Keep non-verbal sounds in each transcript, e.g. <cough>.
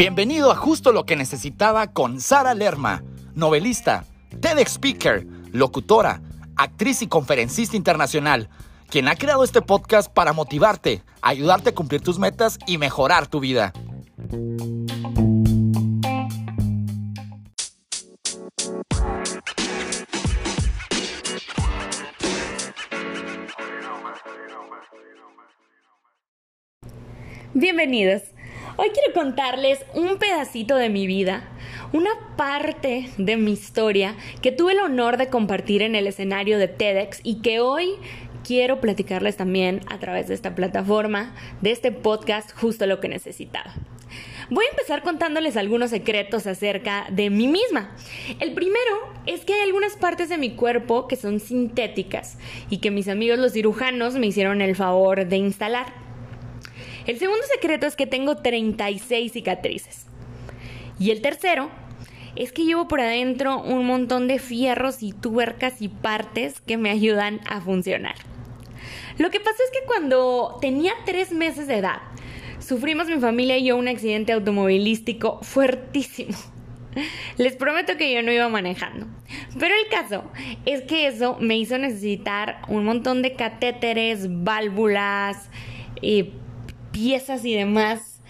Bienvenido a Justo lo que necesitaba con Sara Lerma, novelista, TEDx speaker, locutora, actriz y conferencista internacional, quien ha creado este podcast para motivarte, ayudarte a cumplir tus metas y mejorar tu vida. Bienvenidos. Hoy quiero contarles un pedacito de mi vida, una parte de mi historia que tuve el honor de compartir en el escenario de TEDx y que hoy quiero platicarles también a través de esta plataforma, de este podcast, justo lo que necesitaba. Voy a empezar contándoles algunos secretos acerca de mí misma. El primero es que hay algunas partes de mi cuerpo que son sintéticas y que mis amigos los cirujanos me hicieron el favor de instalar. El segundo secreto es que tengo 36 cicatrices. Y el tercero es que llevo por adentro un montón de fierros y tuercas y partes que me ayudan a funcionar. Lo que pasó es que cuando tenía tres meses de edad, sufrimos mi familia y yo un accidente automovilístico fuertísimo. Les prometo que yo no iba manejando. Pero el caso es que eso me hizo necesitar un montón de catéteres, válvulas, y piezas y demás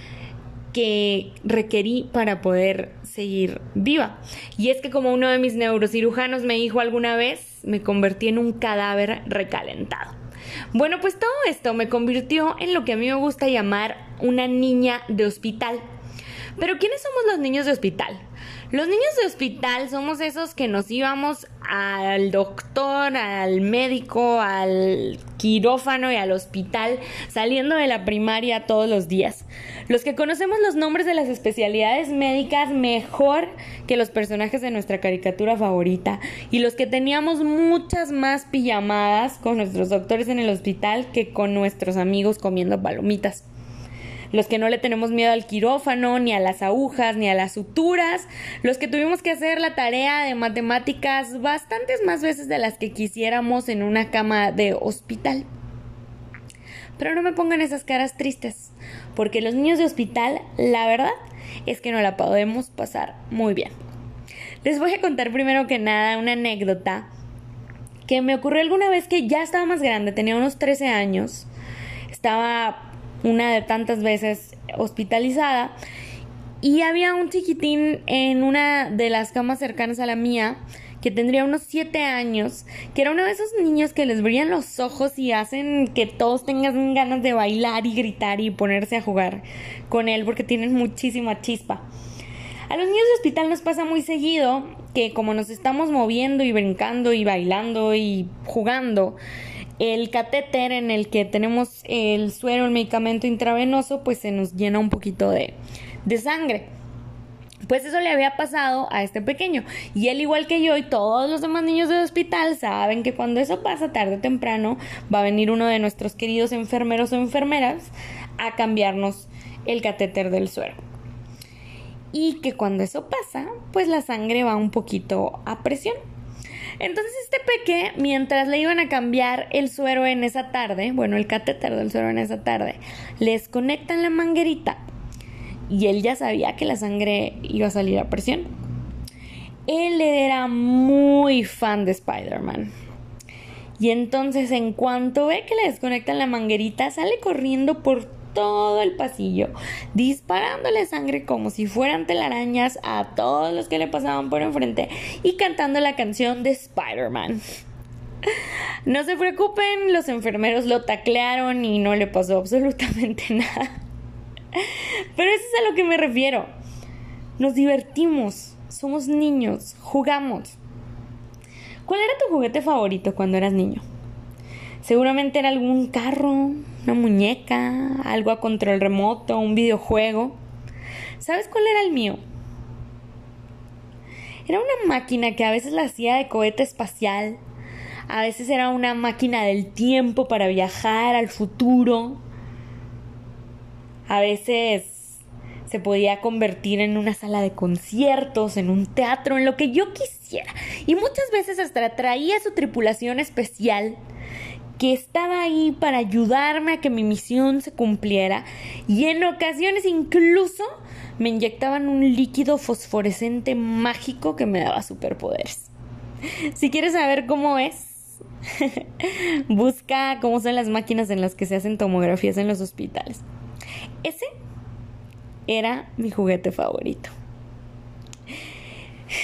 que requerí para poder seguir viva. Y es que como uno de mis neurocirujanos me dijo alguna vez, me convertí en un cadáver recalentado. Bueno, pues todo esto me convirtió en lo que a mí me gusta llamar una niña de hospital. Pero ¿quiénes somos los niños de hospital? Los niños de hospital somos esos que nos íbamos al doctor, al médico, al quirófano y al hospital saliendo de la primaria todos los días. Los que conocemos los nombres de las especialidades médicas mejor que los personajes de nuestra caricatura favorita y los que teníamos muchas más pijamadas con nuestros doctores en el hospital que con nuestros amigos comiendo palomitas los que no le tenemos miedo al quirófano, ni a las agujas, ni a las suturas, los que tuvimos que hacer la tarea de matemáticas bastantes más veces de las que quisiéramos en una cama de hospital. Pero no me pongan esas caras tristes, porque los niños de hospital, la verdad es que no la podemos pasar muy bien. Les voy a contar primero que nada una anécdota que me ocurrió alguna vez que ya estaba más grande, tenía unos 13 años, estaba una de tantas veces hospitalizada. Y había un chiquitín en una de las camas cercanas a la mía que tendría unos 7 años, que era uno de esos niños que les brillan los ojos y hacen que todos tengan ganas de bailar y gritar y ponerse a jugar con él porque tienen muchísima chispa. A los niños de hospital nos pasa muy seguido que como nos estamos moviendo y brincando y bailando y jugando, el catéter en el que tenemos el suero, el medicamento intravenoso, pues se nos llena un poquito de, de sangre. Pues eso le había pasado a este pequeño. Y él, igual que yo y todos los demás niños del hospital, saben que cuando eso pasa tarde o temprano, va a venir uno de nuestros queridos enfermeros o enfermeras a cambiarnos el catéter del suero. Y que cuando eso pasa, pues la sangre va un poquito a presión. Entonces este peque, mientras le iban a cambiar el suero en esa tarde, bueno, el catéter del suero en esa tarde, les conectan la manguerita y él ya sabía que la sangre iba a salir a presión. Él era muy fan de Spider-Man. Y entonces en cuanto ve que le desconectan la manguerita, sale corriendo por todo el pasillo, disparándole sangre como si fueran telarañas a todos los que le pasaban por enfrente y cantando la canción de Spider-Man. <laughs> No se preocupen, los enfermeros lo taclearon y no le pasó absolutamente <laughs> nada. Pero eso es a lo que me refiero. Nos divertimos, somos niños, jugamos. ¿Cuál era tu juguete favorito cuando eras niño? Seguramente era algún carro, una muñeca, algo a control remoto, un videojuego. ¿Sabes cuál era el mío? Era una máquina que a veces la hacía de cohete espacial, a veces era una máquina del tiempo para viajar al futuro, a veces se podía convertir en una sala de conciertos, en un teatro, en lo que yo quisiera. Y muchas veces hasta traía su tripulación especial que estaba ahí para ayudarme a que mi misión se cumpliera y en ocasiones incluso me inyectaban un líquido fosforescente mágico que me daba superpoderes. Si quieres saber cómo es, <laughs> busca cómo son las máquinas en las que se hacen tomografías en los hospitales. Ese era mi juguete favorito.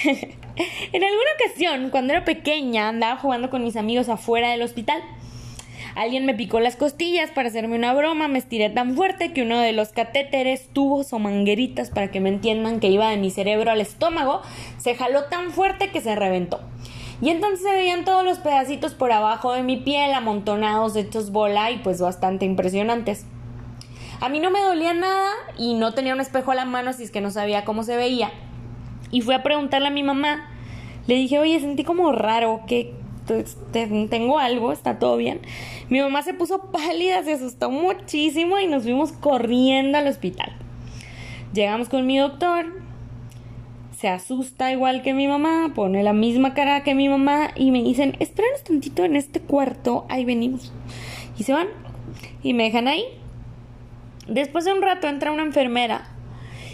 <laughs> en alguna ocasión, cuando era pequeña, andaba jugando con mis amigos afuera del hospital. Alguien me picó las costillas para hacerme una broma, me estiré tan fuerte que uno de los catéteres, tubos o mangueritas, para que me entiendan que iba de mi cerebro al estómago, se jaló tan fuerte que se reventó. Y entonces se veían todos los pedacitos por abajo de mi piel, amontonados, hechos bola y pues bastante impresionantes. A mí no me dolía nada y no tenía un espejo a la mano, así es que no sabía cómo se veía. Y fui a preguntarle a mi mamá. Le dije, oye, sentí como raro, que tengo algo, está todo bien. Mi mamá se puso pálida, se asustó muchísimo y nos fuimos corriendo al hospital. Llegamos con mi doctor, se asusta igual que mi mamá, pone la misma cara que mi mamá y me dicen, espéranos tantito en este cuarto, ahí venimos. Y se van y me dejan ahí. Después de un rato entra una enfermera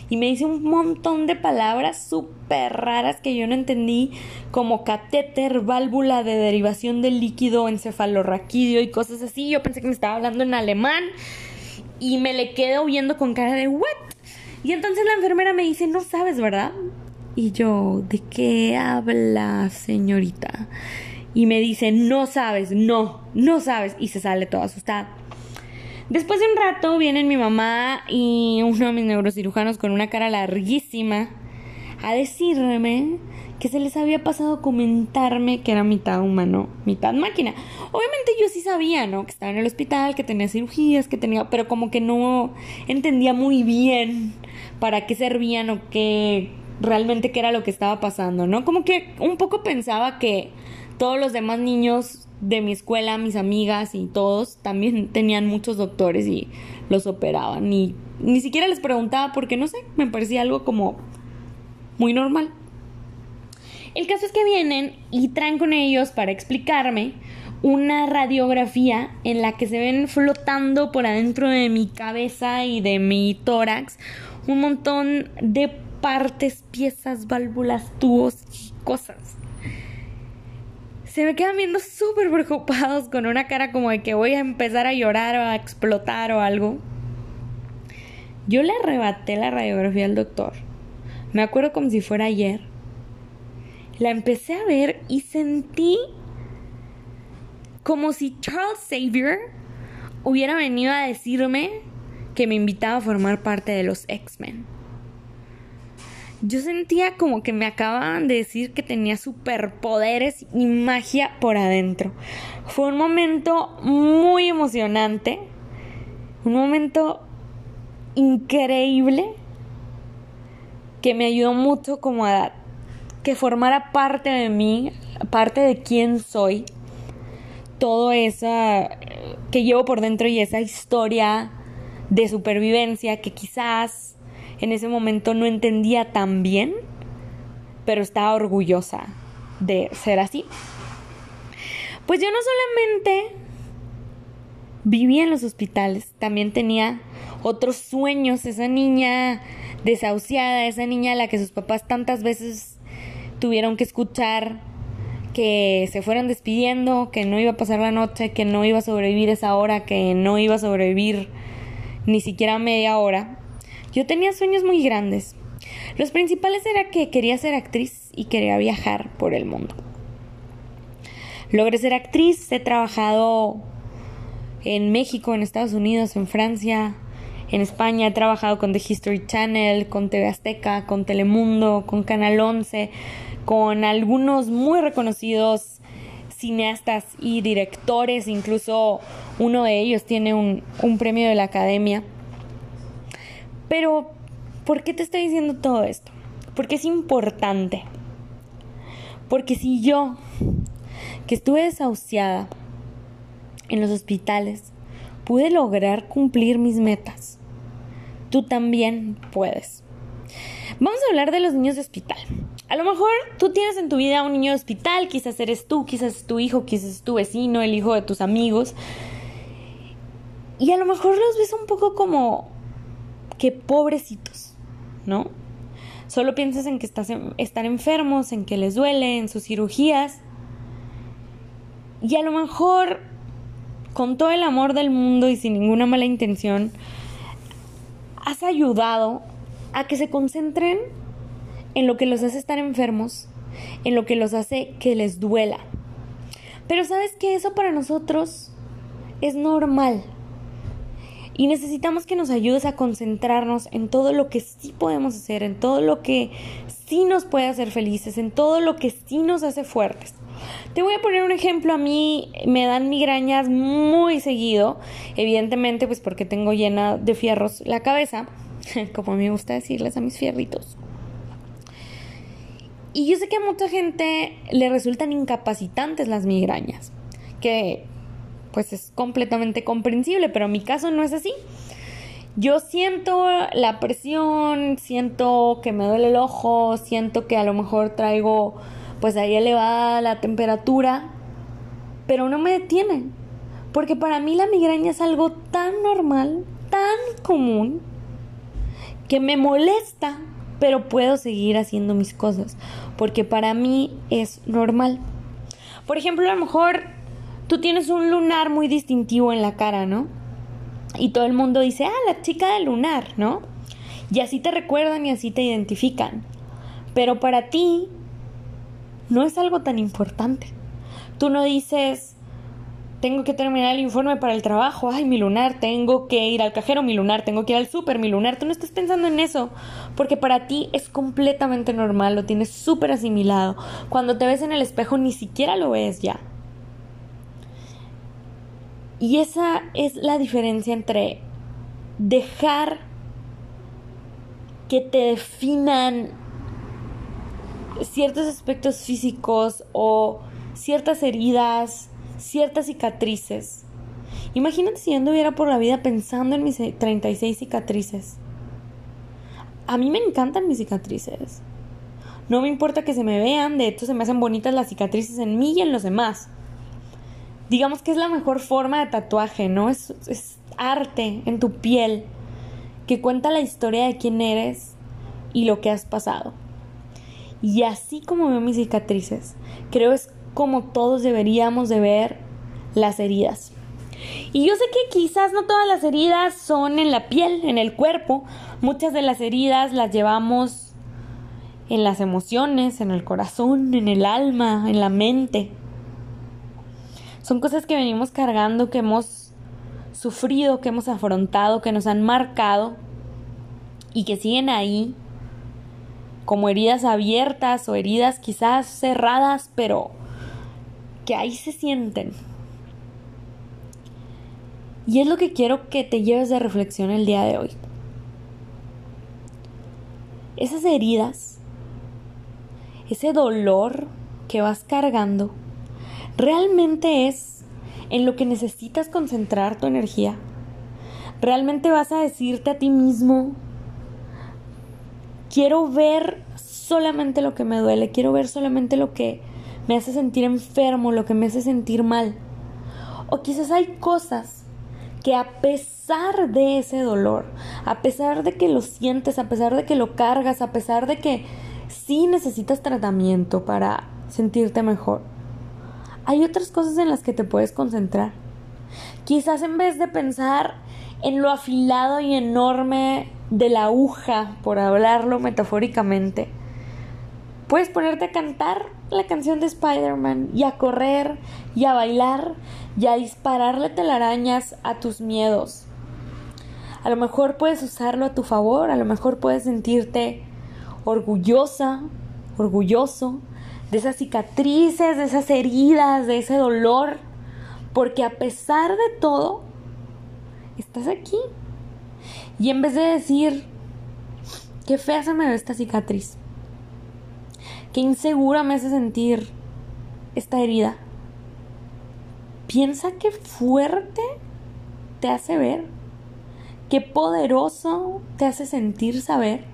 y me dice un montón de palabras súper raras que yo no entendí, como catéter, válvula de derivación del líquido encefalorraquídeo y cosas así. Yo pensé que me estaba hablando en alemán y me le quedo viendo con cara de ¿what? Y entonces la enfermera me dice, no sabes, ¿verdad? Y yo, ¿de qué habla, señorita? Y me dice, no sabes, no, no sabes. Y se sale toda asustada. Después de un rato vienen mi mamá y uno de mis neurocirujanos con una cara larguísima a decirme que se les había pasado comentarme que era mitad humano, mitad máquina. Obviamente yo sí sabía, ¿no? Que estaba en el hospital, que tenía cirugías, que tenía, pero como que no entendía muy bien para qué servían o qué realmente qué era lo que estaba pasando, ¿no? Como que un poco pensaba que todos los demás niños de mi escuela, mis amigas y todos también <laughs> tenían muchos doctores y los operaban. Y ni siquiera les preguntaba porque no sé, me parecía algo como muy normal. El caso es que vienen y traen con ellos para explicarme una radiografía en la que se ven flotando por adentro de mi cabeza y de mi tórax un montón de partes, piezas, válvulas, tubos y cosas se me quedan viendo súper preocupados con una cara como de que voy a empezar a llorar o a explotar o algo. Yo le arrebaté la radiografía al doctor. Me acuerdo como si fuera ayer. La empecé a ver y sentí como si Charles Xavier hubiera venido a decirme que me invitaba a formar parte de los X-Men yo sentía como que me acababan de decir que tenía superpoderes y magia por adentro. Fue un momento muy emocionante, un momento increíble que me ayudó mucho como a que formara parte de mí, parte de quién soy, todo esa que llevo por dentro y esa historia de supervivencia que quizás en ese momento no entendía tan bien, pero estaba orgullosa de ser así. Pues yo no solamente vivía en los hospitales, también tenía otros sueños, esa niña desahuciada, esa niña a la que sus papás tantas veces tuvieron que escuchar que se fueran despidiendo, que no iba a pasar la noche, que no iba a sobrevivir esa hora, que no iba a sobrevivir ni siquiera media hora. Yo tenía sueños muy grandes. Los principales era que quería ser actriz y quería viajar por el mundo. Logré ser actriz, he trabajado en México, en Estados Unidos, en Francia, en España, he trabajado con The History Channel, con TV Azteca, con Telemundo, con Canal 11, con algunos muy reconocidos cineastas y directores, incluso uno de ellos tiene un, un premio de la Academia. Pero, ¿por qué te estoy diciendo todo esto? Porque es importante. Porque si yo, que estuve desahuciada en los hospitales, pude lograr cumplir mis metas, tú también puedes. Vamos a hablar de los niños de hospital. A lo mejor tú tienes en tu vida un niño de hospital, quizás eres tú, quizás es tu hijo, quizás es tu vecino, el hijo de tus amigos. Y a lo mejor los ves un poco como que pobrecitos, ¿no? Solo piensas en que están enfermos, en que les duele, en sus cirugías. Y a lo mejor, con todo el amor del mundo y sin ninguna mala intención, has ayudado a que se concentren en lo que los hace estar enfermos, en lo que los hace que les duela. Pero sabes que eso para nosotros es normal. Y necesitamos que nos ayudes a concentrarnos en todo lo que sí podemos hacer, en todo lo que sí nos puede hacer felices, en todo lo que sí nos hace fuertes. Te voy a poner un ejemplo, a mí me dan migrañas muy seguido, evidentemente pues porque tengo llena de fierros la cabeza, <laughs> como me gusta decirles a mis fierritos. Y yo sé que a mucha gente le resultan incapacitantes las migrañas, que pues es completamente comprensible, pero en mi caso no es así. Yo siento la presión, siento que me duele el ojo, siento que a lo mejor traigo pues ahí elevada la temperatura, pero no me detiene, porque para mí la migraña es algo tan normal, tan común, que me molesta, pero puedo seguir haciendo mis cosas, porque para mí es normal. Por ejemplo, a lo mejor tú tienes un lunar muy distintivo en la cara, ¿no? Y todo el mundo dice, ah, la chica del lunar, ¿no? Y así te recuerdan y así te identifican. Pero para ti no es algo tan importante. Tú no dices, tengo que terminar el informe para el trabajo, ay, mi lunar, tengo que ir al cajero, mi lunar, tengo que ir al súper, mi lunar. Tú no estás pensando en eso, porque para ti es completamente normal, lo tienes súper asimilado. Cuando te ves en el espejo ni siquiera lo ves ya. Y esa es la diferencia entre dejar que te definan ciertos aspectos físicos o ciertas heridas, ciertas cicatrices. Imagínate si yo por la vida pensando en mis 36 cicatrices. A mí me encantan mis cicatrices. No me importa que se me vean, de hecho se me hacen bonitas las cicatrices en mí y en los demás digamos que es la mejor forma de tatuaje, ¿no? Es, arte en tu piel que cuenta la historia de quién eres y lo que has pasado. Y así como veo mis cicatrices, creo es como todos deberíamos de ver las heridas. Y yo sé que quizás no todas las heridas son en la piel, en el cuerpo. Muchas de las heridas las llevamos en las emociones, en el corazón, en el alma, en la mente. Son cosas que venimos cargando, que hemos sufrido, que hemos afrontado, que nos han marcado y que siguen ahí como heridas abiertas o heridas quizás cerradas, pero que ahí se sienten. Y es lo que quiero que te lleves de reflexión el día de hoy. Esas heridas, ese dolor que vas cargando, ¿Realmente es en lo que necesitas concentrar tu energía? ¿Realmente vas a decirte a ti mismo, quiero ver solamente lo que me duele, quiero ver solamente lo que me hace sentir enfermo, lo que me hace sentir mal? O quizás hay cosas que a pesar de ese dolor, a pesar de que lo sientes, a pesar de que lo cargas, a pesar de que sí necesitas tratamiento para sentirte mejor, hay otras cosas en las que te puedes concentrar. Quizás en vez de pensar en lo afilado y enorme de la aguja, por hablarlo metafóricamente, puedes ponerte a cantar la canción de Spider-Man y a correr y a bailar y a dispararle telarañas a tus miedos. A lo mejor puedes usarlo a tu favor, a lo mejor puedes sentirte orgullosa, orgulloso de esas cicatrices, de esas heridas, de ese dolor, porque a pesar de todo, estás aquí. Y en vez de decir, qué fea se me ve esta cicatriz, qué insegura me hace sentir esta herida, piensa qué fuerte te hace ver, qué poderoso te hace sentir saber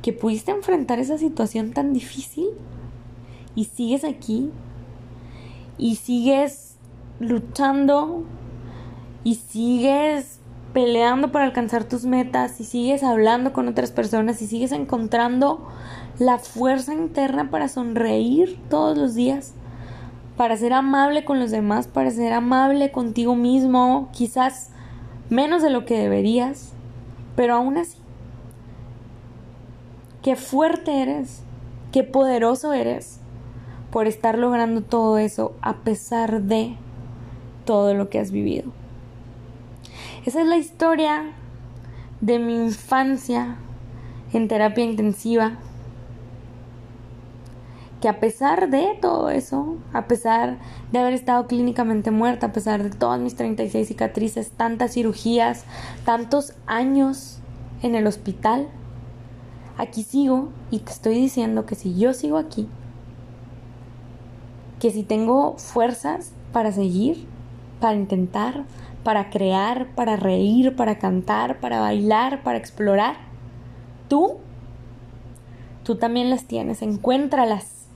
que pudiste enfrentar esa situación tan difícil y sigues aquí y sigues luchando y sigues peleando para alcanzar tus metas y sigues hablando con otras personas y sigues encontrando la fuerza interna para sonreír todos los días, para ser amable con los demás, para ser amable contigo mismo, quizás menos de lo que deberías, pero aún así, qué fuerte eres, qué poderoso eres por estar logrando todo eso a pesar de todo lo que has vivido. Esa es la historia de mi infancia en terapia intensiva. Que a pesar de todo eso, a pesar de haber estado clínicamente muerta, a pesar de todas mis 36 cicatrices, tantas cirugías, tantos años en el hospital, aquí sigo y te estoy diciendo que si yo sigo aquí, que si tengo fuerzas para seguir, para intentar, para crear, para reír, para cantar, para bailar, para explorar, tú, tú también las tienes, encuéntralas.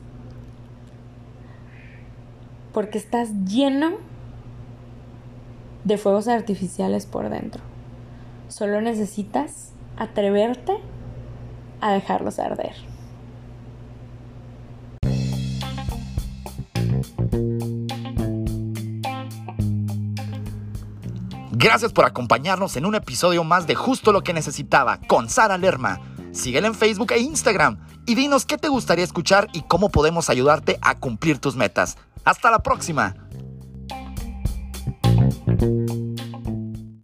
Porque estás lleno de fuegos artificiales por dentro. Solo necesitas atreverte a dejarlos arder. Gracias por acompañarnos en un episodio más de Justo lo que necesitaba con Sara Lerma. Síguela en Facebook e Instagram y dinos qué te gustaría escuchar y cómo podemos ayudarte a cumplir tus metas. Hasta la próxima.